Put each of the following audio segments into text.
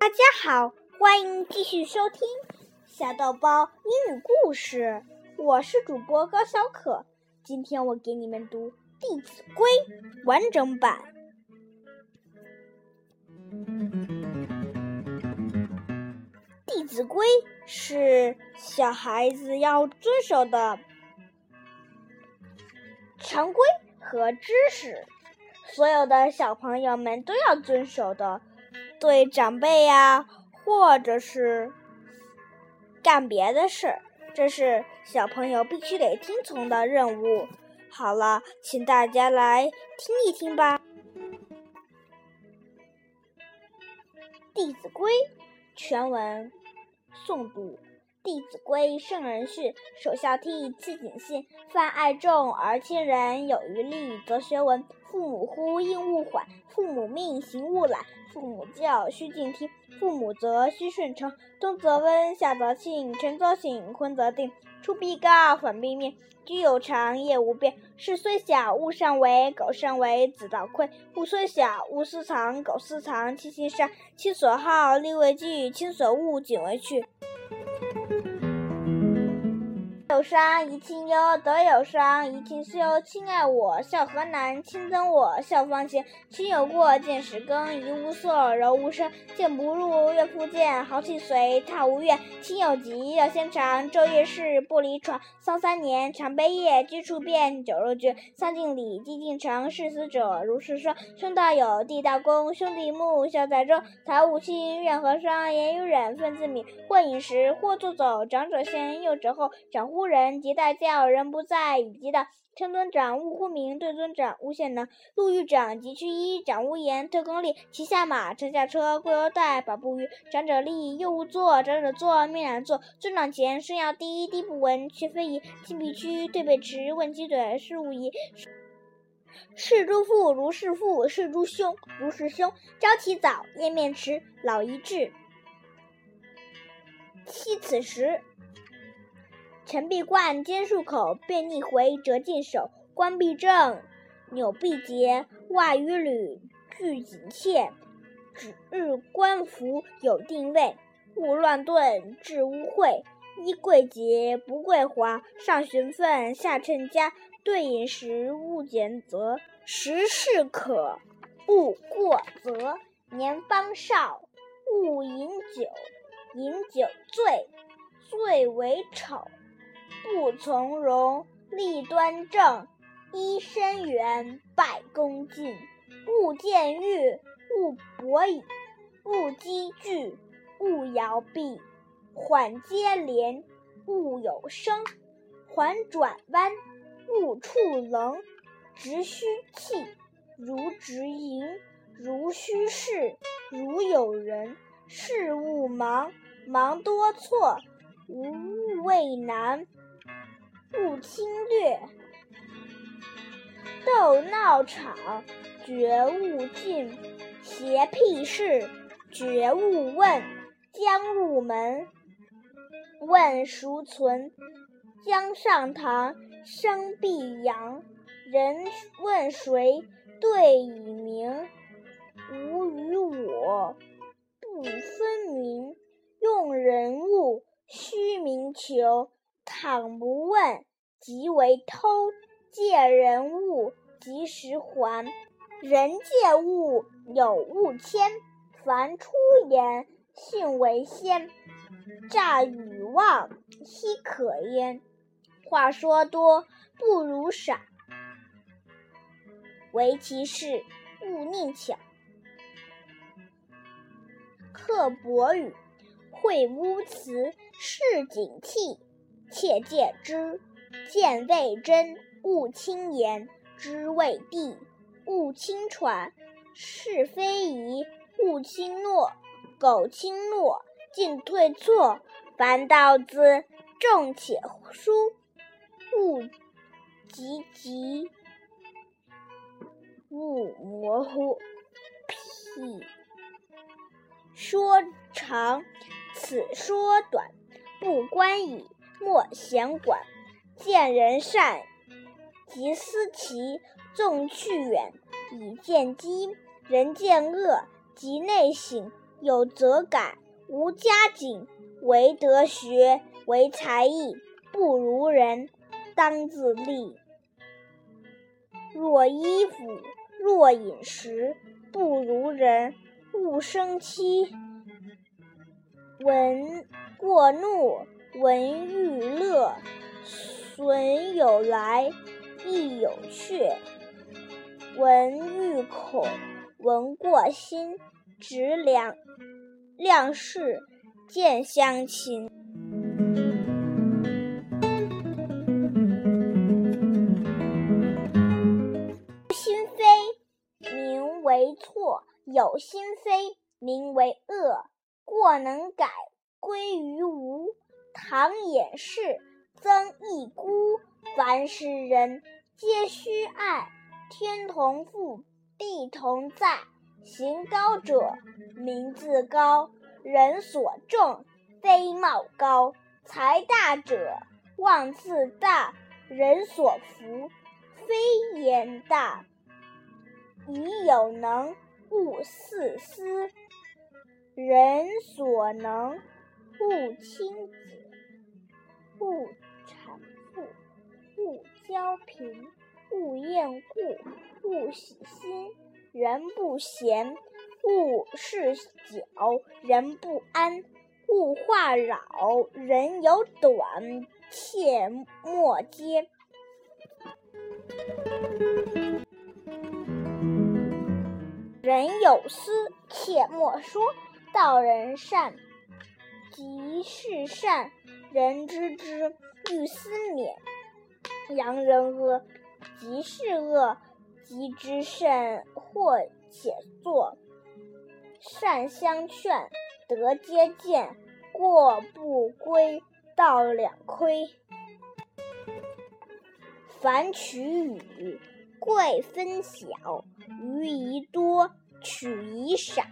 大家好，欢迎继续收听小豆包英语故事。我是主播高小可，今天我给你们读《弟子规》完整版。《弟子规》是小孩子要遵守的常规和知识，所有的小朋友们都要遵守的。对长辈呀，或者是干别的事儿，这是小朋友必须得听从的任务。好了，请大家来听一听吧，《弟子规》全文诵读。《弟子规》圣人训，首孝悌，次谨信。泛爱众而亲仁，有余力，则学文。父母呼，应勿缓；父母命，行勿懒；父母教，须敬听；父母责，须顺承。冬则温，夏则庆，晨则省，昏则定。出必告，反必面。居有常，业无变。事虽小，勿擅为；苟擅为，子道亏。物虽小，勿私藏；苟私藏，亲心善。亲所好，力为具；亲所恶，谨为去。有伤贻亲忧，德有伤贻亲羞。亲爱我，孝何难；亲憎我，孝方贤。亲有过，见使更，怡无色，柔无声。谏不入，悦复见。好气随，踏无怨。亲有疾，要先尝。昼夜侍，不离床。丧三年，常悲咽。居处变，酒肉绝。丧尽礼，祭尽诚。事死者如是生。兄道友，弟道恭。兄弟睦，孝在中。财物轻，怨何伤？言语忍，忿自泯。或饮食，或坐走。长者先，幼者后。长呼，人即待教，人不在，以及道。称尊长，勿呼名；对尊长，勿献能。路遇长，即趋揖。长无言，特更立。骑下马，乘下车，过犹待，保不虞。长者立，幼勿坐；长者坐，命乃坐。尊长前，声要低，低不闻，却非宜。进必趋，退必迟，问其怼，是勿疑。事诸父如事父，事诸兄如事兄。朝起早，夜面迟，老宜至，惜此时。陈必冠，兼漱口，便逆回，折尽手。冠必正，纽必结，袜与履俱紧切。指日官服有定位，勿乱顿，致污秽。衣贵洁，不贵华。上循分，下称家。对饮食，勿拣择。食适可，勿过则。年方少，勿饮酒。饮酒醉，最为丑。不从容，立端正，揖深圆，拜恭敬。勿见欲，勿博矣。勿积聚，勿摇臂。缓接连，勿有声。缓转弯，勿触棱。直须气，如直盈。如须视，如有人。事勿忙，忙多错。无物畏难。勿侵略，斗闹场，绝勿近；邪僻事，绝勿问。将入门，问孰存？将上堂，声必扬。人问谁，对以明。吾与我不分明。用人物，须明求。倘不问，即为偷；借人物，及时还。人借物，有物迁。凡出言，信为先。诈与妄，奚可焉？话说多，不如少。唯其事，勿佞巧。刻薄语，秽污词，市警惕。切戒之，见未真；勿轻言，知未必；勿轻传，是非疑；勿轻诺，苟轻诺，进退错。凡道字，重且疏；勿急疾，勿模糊。譬说长，此说短，不关矣。莫闲管，见人善，即思齐；纵去远，以见机。人见恶，即内省，有则改，无加警。唯德学，唯才艺，不如人，当自砺。若衣服，若饮食，不如人，勿生戚。闻过怒，闻欲乐，损有来，亦有去。闻欲恐，闻过心，执两量事。见相亲，心非名为错，有心非名为恶。过能改，归于无。唐掩饰，曾益孤。凡是人，皆须爱。天同覆，地同在。行高者，名自高。人所重，非貌高；才大者，望自大；人所服，非言大。以有能，勿四思；人所能，勿轻；勿谄富；勿骄贫；勿厌故；勿喜新；人不闲。勿事搅，人不安；勿话扰，人有短，切莫揭。人有私，切莫说。道人善，即是善，人知之，欲思勉；扬人恶，即是恶，即知甚，或且作。善相劝，德皆见；过不归，道两亏。凡取与，贵分晓；余宜多，取宜少。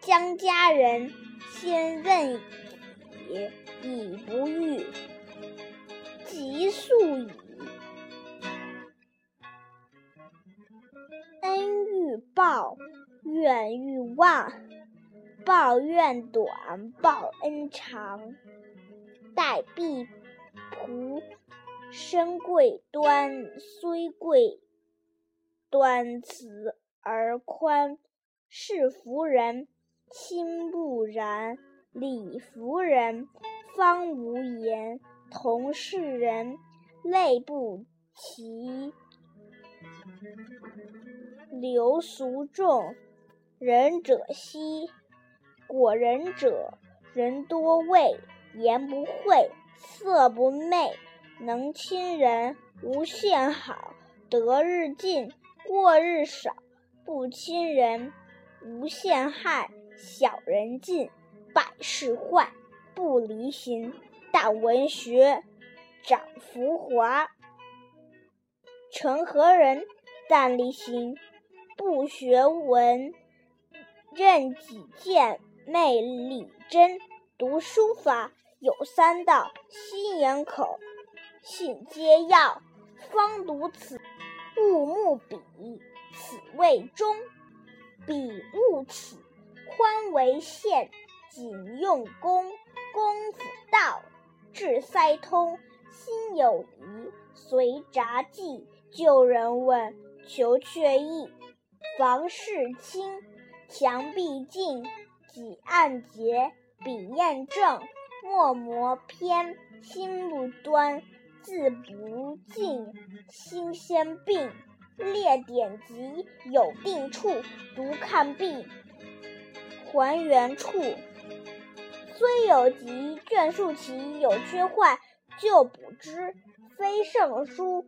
将家人，先问矣，以不遇，即速矣。恩欲报。怨欲忘，报怨短，报恩长。待婢仆，身贵端，虽贵端，慈而宽。事服人，心不然；礼服人，方无言。同是人，类不齐。流俗众。仁者稀，果仁者，人多畏，言不讳，色不昧，能亲人，无限好，得日进，过日少，不亲人，无限害，小人尽，百事坏，不离行，但文学，长浮华。成何人？但离行，不学文。任己见，昧理真。读书法有三到：心眼口，信皆要。方读此，勿慕彼，此谓中。彼勿起，宽为限，谨用功。功夫道，治塞通。心有疑，随札记。旧人问，求却意。房事清。墙壁净，几案洁，笔砚正，墨磨偏，心不端，字不尽，心先病。列典籍有定处，读看毕还原处。虽有疾，卷数齐，有缺坏，就补之。非圣书，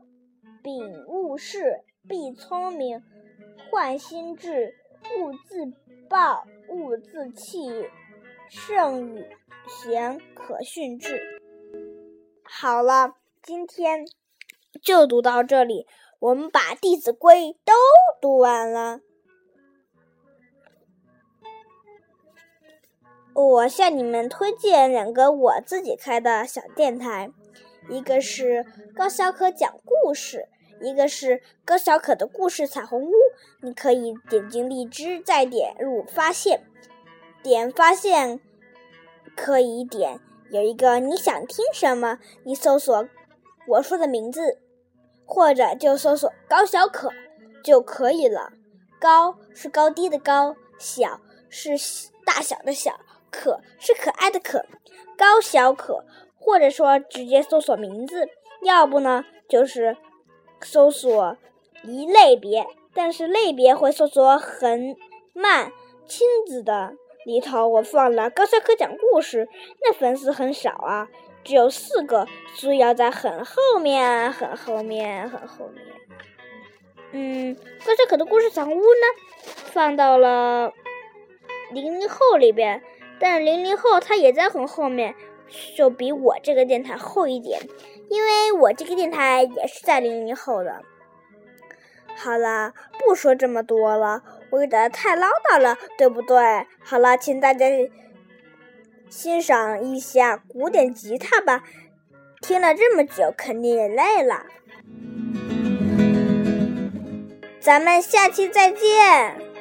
秉勿事，必聪明，换心智。勿自暴，勿自弃，圣与贤，可训致。好了，今天就读到这里。我们把《弟子规》都读完了。我向你们推荐两个我自己开的小电台，一个是高小可讲故事。一个是高小可的故事彩虹屋，你可以点进荔枝，再点入发现。点发现可以点，有一个你想听什么，你搜索我说的名字，或者就搜索高小可就可以了。高是高低的高，小是大小的小，可是可爱的可，高小可，或者说直接搜索名字，要不呢就是搜索一类别，但是类别会搜索很慢。亲子的里头我放了高小可讲故事，那粉丝很少啊，只有四个，所以要在很后面、很后面、很后面。嗯，高小可的故事小屋呢，放到了零零后里边，但是零零后他也在很后面，就比我这个电台后一点，因为我这个电台也是在零零后的。好了，不说这么多了，我有点太唠叨了，对不对？好了，请大家欣赏一下古典吉他吧，听了这么久，肯定也累了。咱们下期再见。